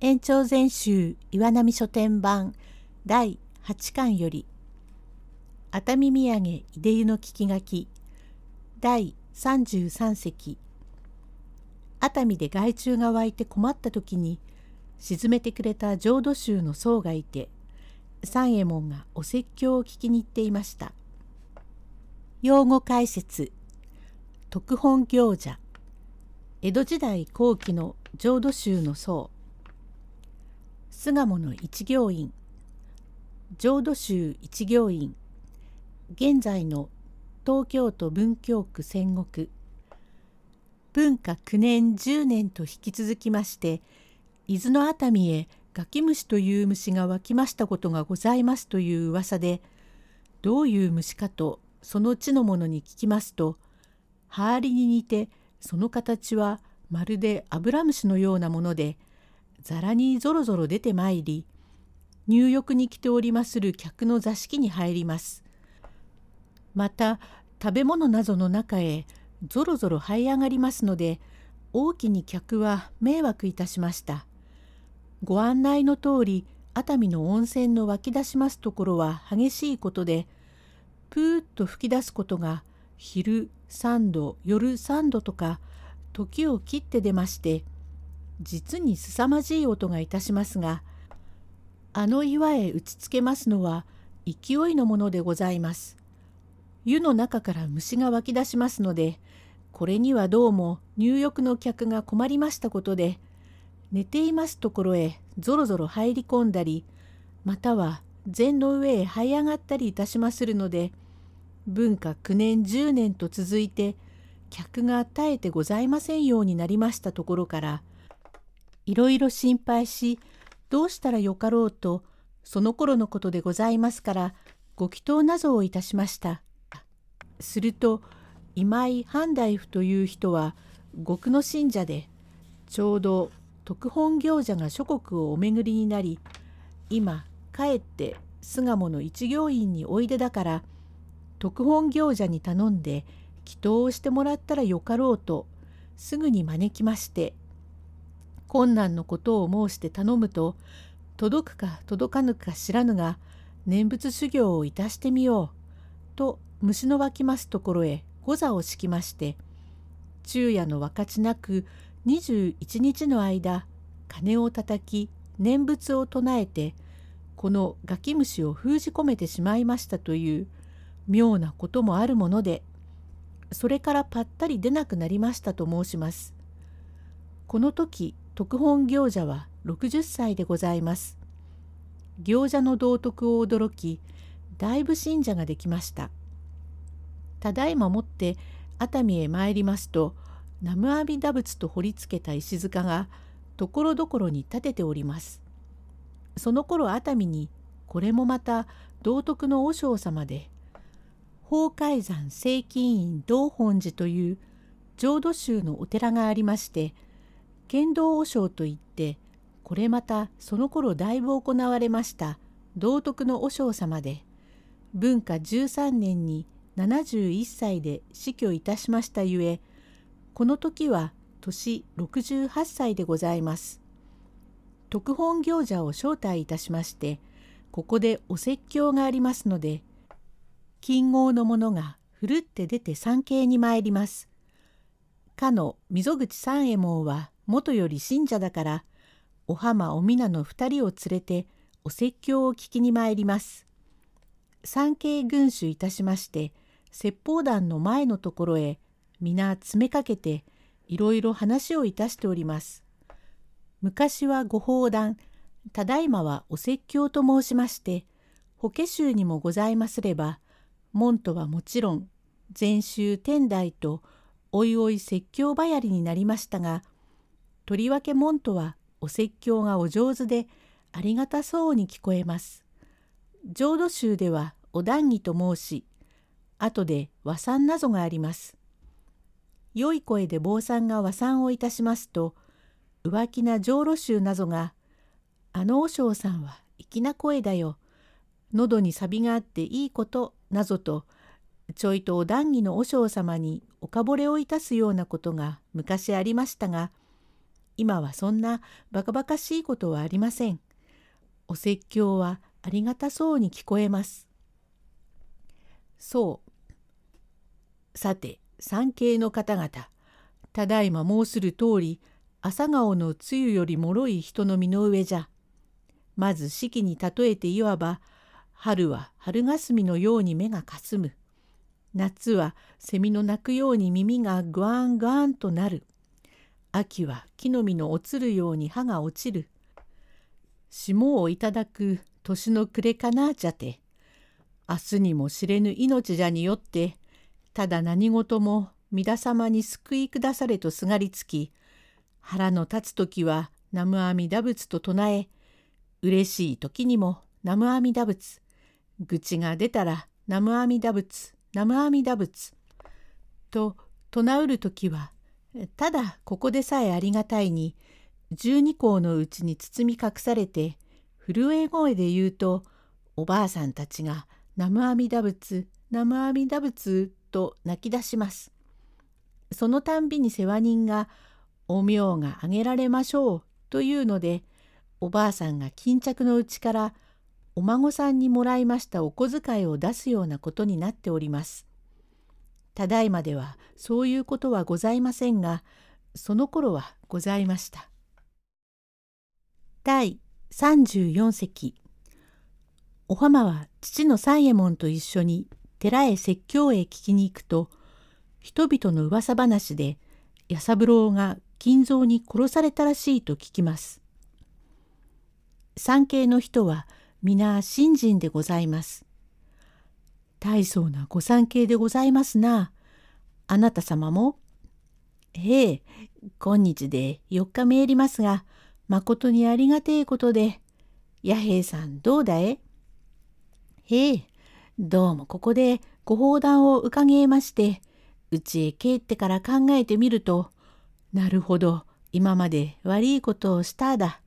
延長全集岩波書店版第8巻より熱海土産いで湯の聞き書き第33席。熱海で害虫が湧いて困った時に沈めてくれた浄土宗の僧がいて三右衛門がお説教を聞きに行っていました。用語解説。特本行者。江戸時代後期の浄土宗の僧。巣鴨の一行院。浄土宗一行院。現在の東京都文京区戦国文化9年10年と引き続きまして伊豆の熱海へガキムシという虫が湧きましたことがございますという噂でどういう虫かとその地の者に聞きますとハーリに似てその形はまるでアブラムシのようなものでざらにぞろぞろ出てまいり入浴に来ておりまする客の座敷に入ります。また食べ物などの中へぞろぞろ這い上がりますので大きに客は迷惑いたしました。ご案内の通り熱海の温泉の湧き出しますところは激しいことでプーッと吹き出すことが昼3度夜3度とか時を切って出まして実に凄まじい音がいたしますがあの岩へ打ちつけますのは勢いのものでございます。湯の中から虫が湧き出しますのでこれにはどうも入浴の客が困りましたことで寝ていますところへぞろぞろ入り込んだりまたは禅の上へ這い上がったりいたしまするので文化9年10年と続いて客が絶えてございませんようになりましたところからいろいろ心配しどうしたらよかろうとその頃のことでございますからご祈祷なぞをいたしました。すると今井半大夫という人は極の信者でちょうど特本行者が諸国をお巡りになり今帰って巣鴨の一行院においでだから特本行者に頼んで祈祷をしてもらったらよかろうとすぐに招きまして困難のことを申して頼むと届くか届かぬか知らぬが念仏修行をいたしてみようと虫の湧きますところへ御座を敷きまして昼夜の分かちなく21日の間鐘をたたき念仏を唱えてこのガキ虫を封じ込めてしまいましたという妙なこともあるものでそれからぱったり出なくなりましたと申します。この時特本行者は60歳でございます。行者の道徳を驚きだいぶ信者ができました。ただいまもって熱海へ参りますと南無阿弥陀仏と彫りつけた石塚がところどころに立てております。その頃熱海にこれもまた道徳の和尚様で法海山聖金院道本寺という浄土宗のお寺がありまして剣道和尚といってこれまたその頃だいぶ行われました道徳の和尚様で文化13年に71歳で死去いたしましたゆえこの時は年68歳でございます。特本行者を招待いたしましてここでお説教がありますので金剛の者がふるって出て参詣に参ります。かの溝口三右衛門は元より信者だからお浜お皆の二人を連れてお説教を聞きに参ります。参詣軍主いたしまして説法団の前のところへ皆詰めかけていろいろ話をいたしております。昔はご法談、ただいまはお説教と申しまして、法華宗にもございますれば、門徒はもちろん、禅宗天台とおいおい説教ばやりになりましたが、とりわけ門徒はお説教がお上手でありがたそうに聞こえます。浄土宗ではお談義と申し、後で和算なぞがあります。良い声で坊さんが和算をいたしますと浮気な浄土宗なぞが「あの和尚さんは粋な声だよ。喉に錆があっていいこと」なぞとちょいとお談義の和尚様におかぼれをいたすようなことが昔ありましたが今はそんなバカバカしいことはありません。お説教はありがたそうに聞こえます。そう。さて、産経の方々、ただいま申する通り、朝顔の梅雨よりもろい人の身の上じゃ。まず四季に例えていわば、春は春霞のように目がかすむ。夏は蝉の鳴くように耳がグワングワンとなる。秋は木の実の落ちるように葉が落ちる。霜をいただく年の暮れかなじゃて。明日にも知れぬ命じゃによって、ただ何事も皆様に救い下されとすがりつき、腹の立つ時は南無阿弥陀仏と唱え、嬉しい時にも南無阿弥陀仏、愚痴が出たら南無阿弥陀仏、南無阿弥陀仏、と唱うる時は、ただここでさえありがたいに、十二項のうちに包み隠されて、震え声で言うと、おばあさんたちが南無阿弥陀仏、南無阿弥陀仏と泣き出します。そのたんびに世話人が、お名があげられましょうというので、おばあさんが巾着のうちからお孫さんにもらいましたお小遣いを出すようなことになっております。ただいまではそういうことはございませんが、その頃はございました。第34席お浜は父の三右衛門と一緒に寺へ説教へ聞きに行くと人々の噂話で弥三郎が金蔵に殺されたらしいと聞きます。産経の人は皆信心でございます。大層なご参詣でございますな。あなた様もええ、今日で4日目えりますが、まことにありがてえことで、弥平さんどうだえ？へえ、どうもここでご砲弾を伺えまして、うちへ帰ってから考えてみると、なるほど、今まで悪いことをしただ。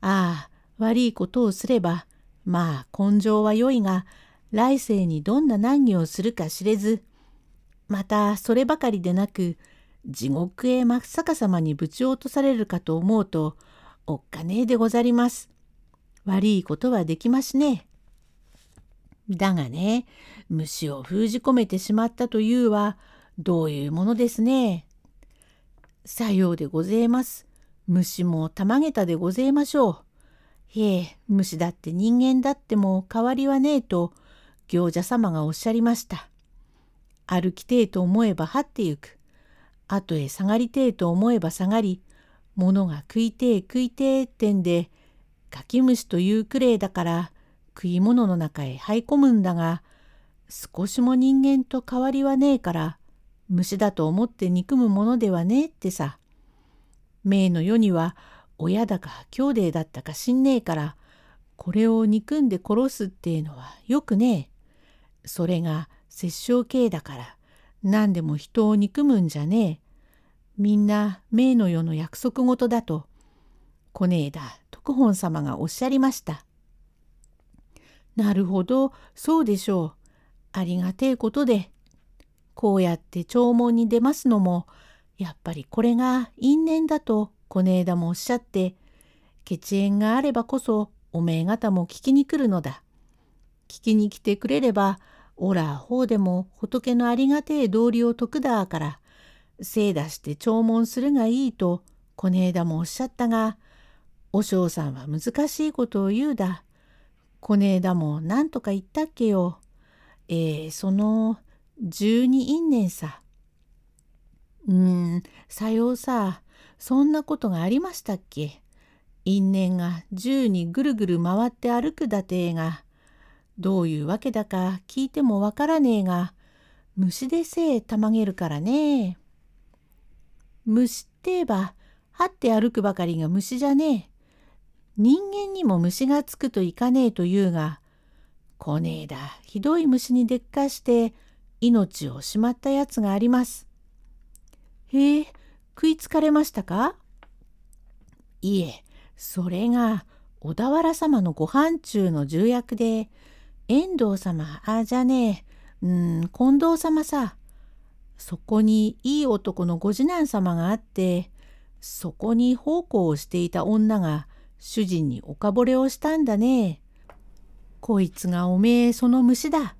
ああ、悪いことをすれば、まあ根性は良いが、来世にどんな難儀をするか知れず、またそればかりでなく、地獄へ真っ逆さまにぶち落とされるかと思うと、おっかねえでござります。悪いことはできますね。だがね、虫を封じ込めてしまったというは、どういうものですね。さようでごぜえます。虫もたまげたでごぜえましょう。へえ、虫だって人間だっても変わりはねえと、行者様がおっしゃりました。歩きてえと思えば這ってゆく。後へ下がりてえと思えば下がり、物が食いてえ食いてえってんで、かき虫というくれいだから食い物の中へ入い込むんだが、少しも人間と変わりはねえから、虫だと思って憎むものではねえってさ。命の世には親だか兄弟だったか知んねえから、これを憎んで殺すっていうのはよくねえ。それが殺生系だから、何でも人を憎むんじゃねえ。みんな命の世の約束事だと、こねえだ徳本様がおっしゃりました。なるほど、そうでしょう。ありがてえことで、こうやって弔問に出ますのも、やっぱりこれが因縁だと小根枝もおっしゃって、血縁があればこそおめえ方も聞きに来るのだ。聞きに来てくれれば、おらほうでも仏のありがてえ道理を説くだから、精出して弔問するがいいと小根枝もおっしゃったが、お嬢さんは難しいことを言うだ。小根枝も何とか言ったっけよ。えー、その、十二因縁さ。うーん、さようさ、そんなことがありましたっけ。因縁が十にぐるぐる回って歩くだてえが、どういうわけだか聞いてもわからねえが、虫でせえたまげるからね虫って言えば、はって歩くばかりが虫じゃねえ。人間にも虫がつくといかねえというが、こねえだ、ひどい虫にでっかして、命をしまったやつがあります。へえ、食いつかれましたか？いえ、それが小田原様のご飯中の重役で、遠藤様、ああ、じゃねえ、うん、近藤様さ。そこにいい男のご次男様があって、そこに奉公をしていた女が主人におかぼれをしたんだね。こいつがおめえその虫だ。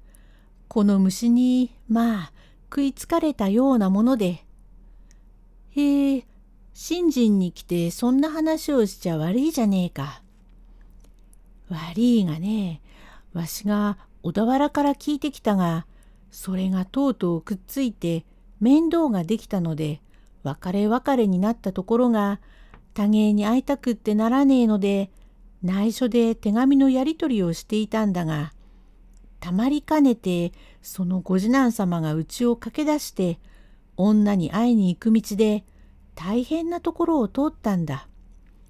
この虫にまあ食いつかれたようなもので。へえ、信心に来てそんな話をしちゃ悪いじゃねえか。悪いがね、わしが小田原から聞いてきたが、それがとうとうくっついて面倒ができたので、別れ別れになったところが、多芸に会いたくってならねえので、内緒で手紙のやり取りをしていたんだが、たまりかねてそのご次男様が家を駆け出して女に会いに行く道で大変なところを通ったんだ。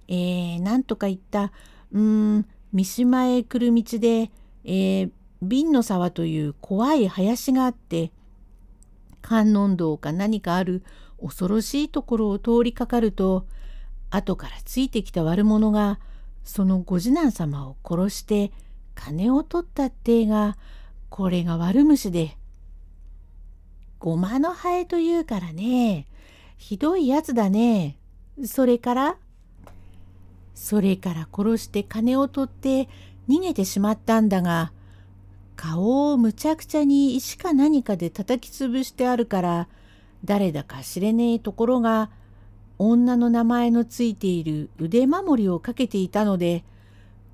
えー、なんとか言った、うーん、三島へ来る道で、えー、瓶の沢という怖い林があって、観音堂か何かある恐ろしいところを通りかかると、後からついてきた悪者が、そのご次男様を殺して金を取ったってが、これが悪虫で。ごまのハエというからね、ひどいやつだね。それからそれから殺して金を取って逃げてしまったんだが、顔をむちゃくちゃに石か何かで叩きつぶしてあるから、誰だか知れねえところが、女の名前のついている腕守りをかけていたので、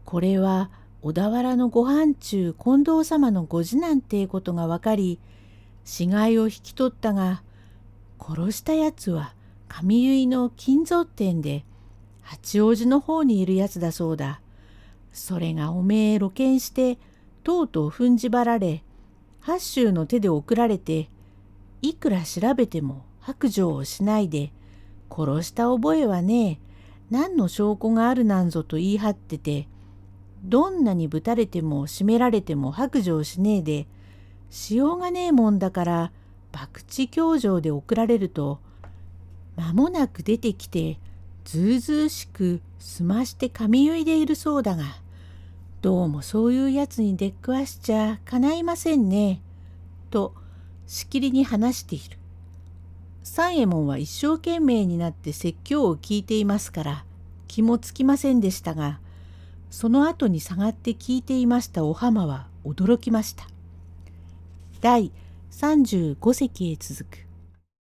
これは小田原のご飯中近藤様のご次男ってことが分かり、死骸を引き取ったが、殺したやつは上結の金蔵店で八王子の方にいるやつだそうだ。それがおめえ露見してとうとう踏んじばられ八州の手で送られていくら調べても白状をしないで殺した覚えはねえ。何の証拠があるなんぞと言い張っててどんなにぶたれても締められても白状しねえでしようがねえもんだから博打教場で送られると間もなく出てきてずうずうしく済まして髪結いでいるそうだが。どうもそういうやつに出っくわしちゃかないませんね。としきりに話している。三右衛門は一生懸命になって説教を聞いていますから気もつきませんでしたがその後に下がって聞いていましたお浜は驚きました。第35席へ続く